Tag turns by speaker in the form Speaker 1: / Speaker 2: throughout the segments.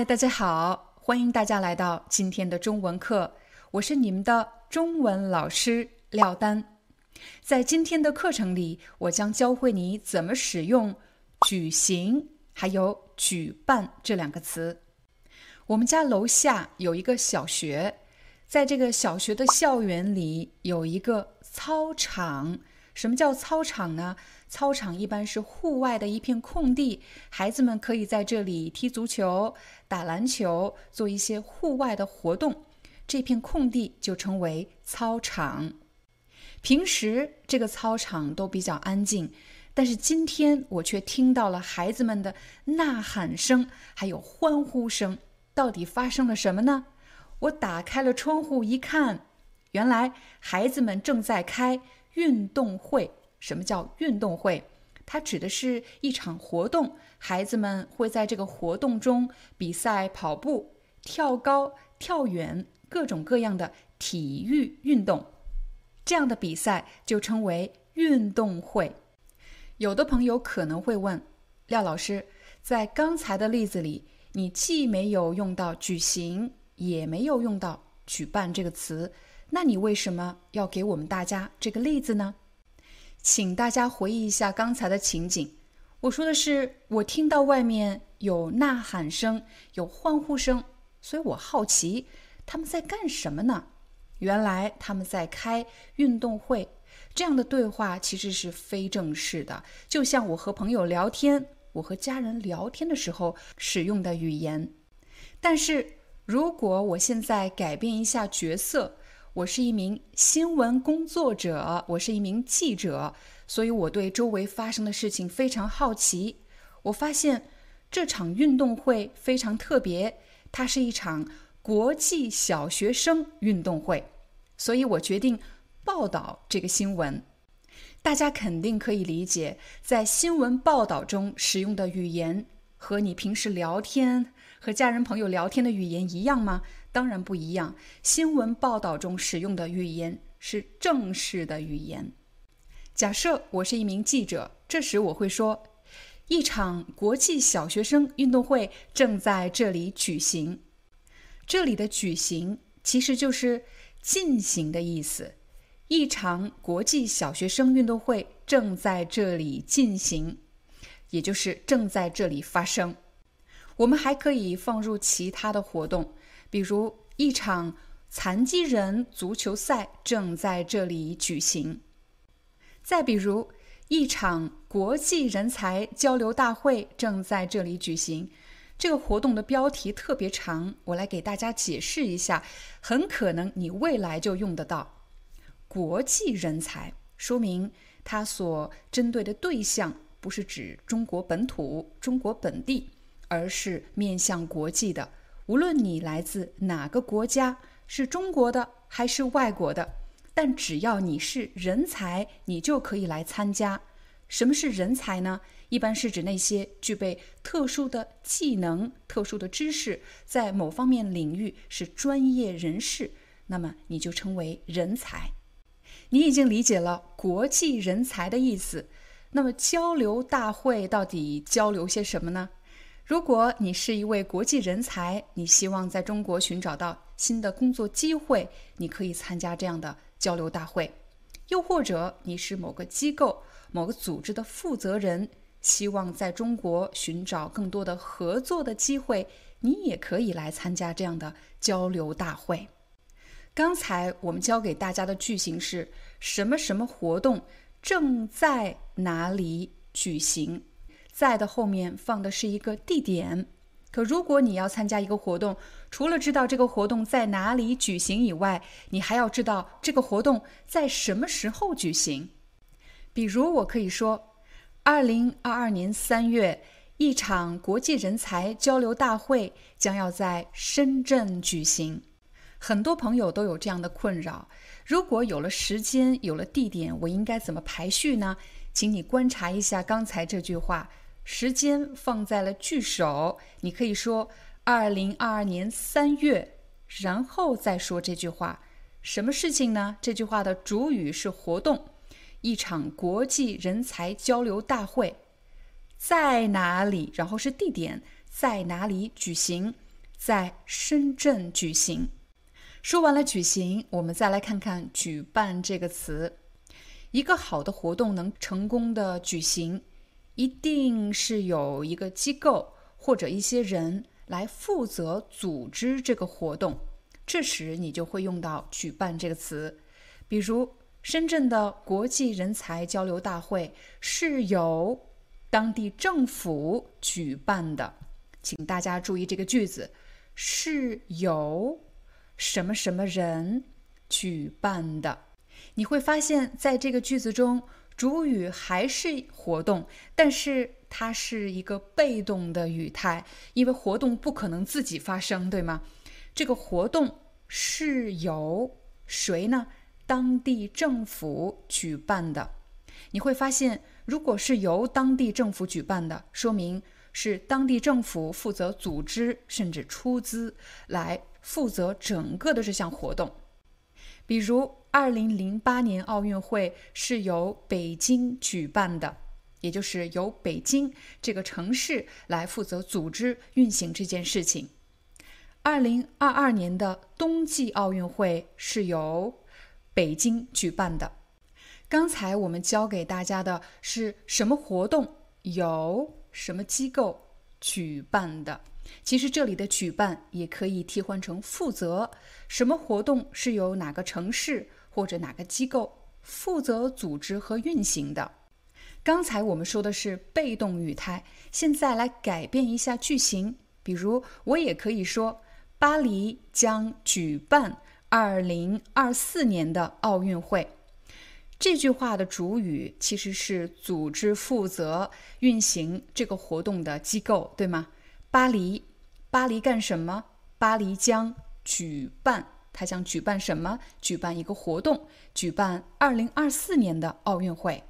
Speaker 1: 嗨，大家好，欢迎大家来到今天的中文课，我是你们的中文老师廖丹。在今天的课程里，我将教会你怎么使用“举行”还有“举办”这两个词。我们家楼下有一个小学，在这个小学的校园里有一个操场。什么叫操场呢？操场一般是户外的一片空地，孩子们可以在这里踢足球、打篮球，做一些户外的活动。这片空地就称为操场。平时这个操场都比较安静，但是今天我却听到了孩子们的呐喊声，还有欢呼声。到底发生了什么呢？我打开了窗户一看，原来孩子们正在开。运动会，什么叫运动会？它指的是一场活动，孩子们会在这个活动中比赛跑步、跳高、跳远，各种各样的体育运动。这样的比赛就称为运动会。有的朋友可能会问，廖老师，在刚才的例子里，你既没有用到“举行”，也没有用到“举办”这个词。那你为什么要给我们大家这个例子呢？请大家回忆一下刚才的情景。我说的是，我听到外面有呐喊声，有欢呼声，所以我好奇他们在干什么呢？原来他们在开运动会。这样的对话其实是非正式的，就像我和朋友聊天，我和家人聊天的时候使用的语言。但是如果我现在改变一下角色，我是一名新闻工作者，我是一名记者，所以我对周围发生的事情非常好奇。我发现这场运动会非常特别，它是一场国际小学生运动会，所以我决定报道这个新闻。大家肯定可以理解，在新闻报道中使用的语言和你平时聊天和家人朋友聊天的语言一样吗？当然不一样。新闻报道中使用的语言是正式的语言。假设我是一名记者，这时我会说：“一场国际小学生运动会正在这里举行。”这里的“举行”其实就是“进行”的意思。一场国际小学生运动会正在这里进行，也就是正在这里发生。我们还可以放入其他的活动。比如，一场残疾人足球赛正在这里举行；再比如，一场国际人才交流大会正在这里举行。这个活动的标题特别长，我来给大家解释一下。很可能你未来就用得到“国际人才”，说明它所针对的对象不是指中国本土、中国本地，而是面向国际的。无论你来自哪个国家，是中国的还是外国的，但只要你是人才，你就可以来参加。什么是人才呢？一般是指那些具备特殊的技能、特殊的知识，在某方面领域是专业人士，那么你就称为人才。你已经理解了国际人才的意思，那么交流大会到底交流些什么呢？如果你是一位国际人才，你希望在中国寻找到新的工作机会，你可以参加这样的交流大会；又或者你是某个机构、某个组织的负责人，希望在中国寻找更多的合作的机会，你也可以来参加这样的交流大会。刚才我们教给大家的句型是什么什么活动正在哪里举行？在的后面放的是一个地点，可如果你要参加一个活动，除了知道这个活动在哪里举行以外，你还要知道这个活动在什么时候举行。比如，我可以说，二零二二年三月，一场国际人才交流大会将要在深圳举行。很多朋友都有这样的困扰：如果有了时间，有了地点，我应该怎么排序呢？请你观察一下刚才这句话，时间放在了句首，你可以说二零二二年三月，然后再说这句话。什么事情呢？这句话的主语是活动。一场国际人才交流大会在哪里？然后是地点在哪里举行？在深圳举行。说完了举行，我们再来看看“举办”这个词。一个好的活动能成功的举行，一定是有一个机构或者一些人来负责组织这个活动。这时你就会用到“举办”这个词，比如。深圳的国际人才交流大会是由当地政府举办的，请大家注意这个句子是由什么什么人举办的。你会发现在这个句子中，主语还是活动，但是它是一个被动的语态，因为活动不可能自己发生，对吗？这个活动是由谁呢？当地政府举办的，你会发现，如果是由当地政府举办的，说明是当地政府负责组织甚至出资来负责整个的这项活动。比如，二零零八年奥运会是由北京举办的，也就是由北京这个城市来负责组织运行这件事情。二零二二年的冬季奥运会是由。北京举办的。刚才我们教给大家的是什么活动？由什么机构举办的？其实这里的“举办”也可以替换成“负责”。什么活动是由哪个城市或者哪个机构负责组织和运行的？刚才我们说的是被动语态，现在来改变一下句型。比如，我也可以说：“巴黎将举办。”二零二四年的奥运会，这句话的主语其实是组织负责运行这个活动的机构，对吗？巴黎，巴黎干什么？巴黎将举办，它将举办什么？举办一个活动，举办二零二四年的奥运会。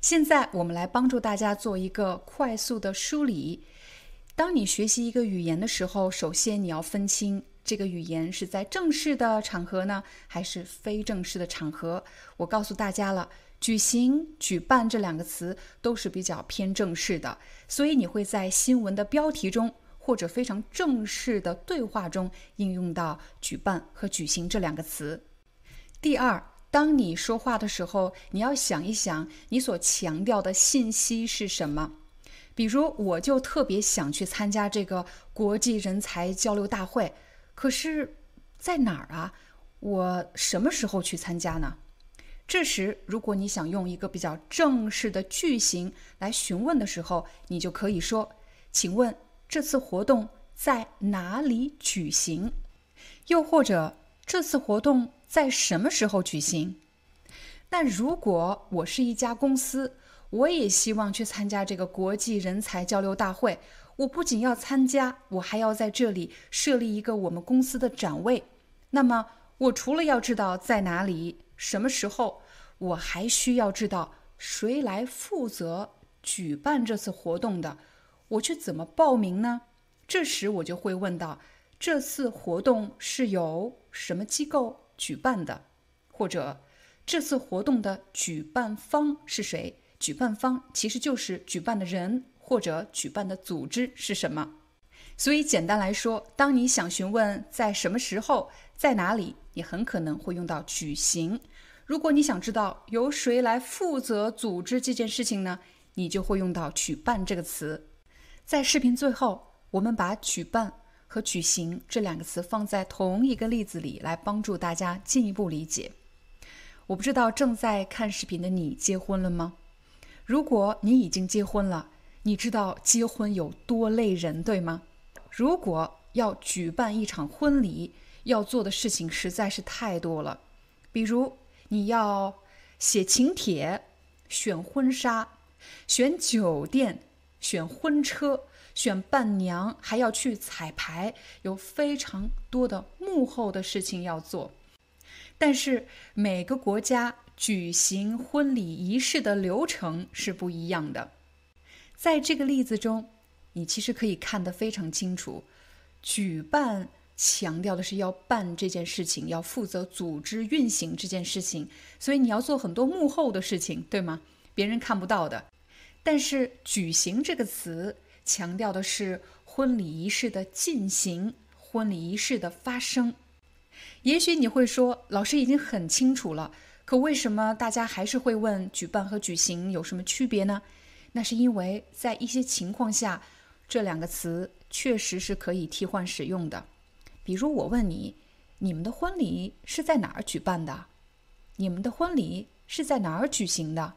Speaker 1: 现在我们来帮助大家做一个快速的梳理。当你学习一个语言的时候，首先你要分清。这个语言是在正式的场合呢，还是非正式的场合？我告诉大家了，举行、举办这两个词都是比较偏正式的，所以你会在新闻的标题中或者非常正式的对话中应用到“举办”和“举行”这两个词。第二，当你说话的时候，你要想一想你所强调的信息是什么。比如，我就特别想去参加这个国际人才交流大会。可是，在哪儿啊？我什么时候去参加呢？这时，如果你想用一个比较正式的句型来询问的时候，你就可以说：“请问这次活动在哪里举行？”又或者“这次活动在什么时候举行？”那如果我是一家公司，我也希望去参加这个国际人才交流大会。我不仅要参加，我还要在这里设立一个我们公司的展位。那么，我除了要知道在哪里、什么时候，我还需要知道谁来负责举办这次活动的。我去怎么报名呢？这时我就会问到：这次活动是由什么机构举办的？或者，这次活动的举办方是谁？举办方其实就是举办的人。或者举办的组织是什么？所以简单来说，当你想询问在什么时候、在哪里，你很可能会用到“举行”。如果你想知道由谁来负责组织这件事情呢，你就会用到“举办”这个词。在视频最后，我们把“举办”和“举行”这两个词放在同一个例子里，来帮助大家进一步理解。我不知道正在看视频的你结婚了吗？如果你已经结婚了，你知道结婚有多累人，对吗？如果要举办一场婚礼，要做的事情实在是太多了。比如，你要写请帖、选婚纱、选酒店、选婚车、选伴娘，还要去彩排，有非常多的幕后的事情要做。但是每个国家举行婚礼仪式的流程是不一样的。在这个例子中，你其实可以看得非常清楚。举办强调的是要办这件事情，要负责组织运行这件事情，所以你要做很多幕后的事情，对吗？别人看不到的。但是“举行”这个词强调的是婚礼仪式的进行，婚礼仪式的发生。也许你会说，老师已经很清楚了，可为什么大家还是会问举办和举行有什么区别呢？那是因为在一些情况下，这两个词确实是可以替换使用的。比如我问你，你们的婚礼是在哪儿举办的？你们的婚礼是在哪儿举行的？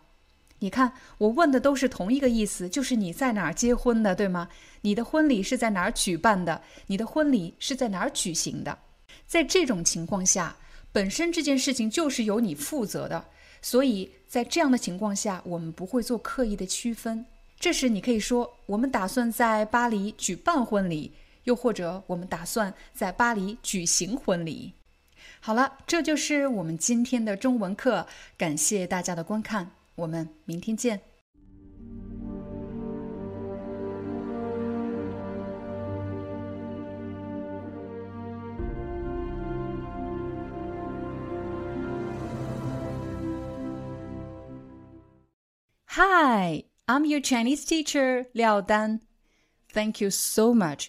Speaker 1: 你看，我问的都是同一个意思，就是你在哪儿结婚的，对吗？你的婚礼是在哪儿举办的？你的婚礼是在哪儿举行的？在这种情况下，本身这件事情就是由你负责的。所以在这样的情况下，我们不会做刻意的区分。这时你可以说：“我们打算在巴黎举办婚礼，又或者我们打算在巴黎举行婚礼。”好了，这就是我们今天的中文课。感谢大家的观看，我们明天见。Hi, I'm your Chinese teacher, Liao Dan. Thank you so much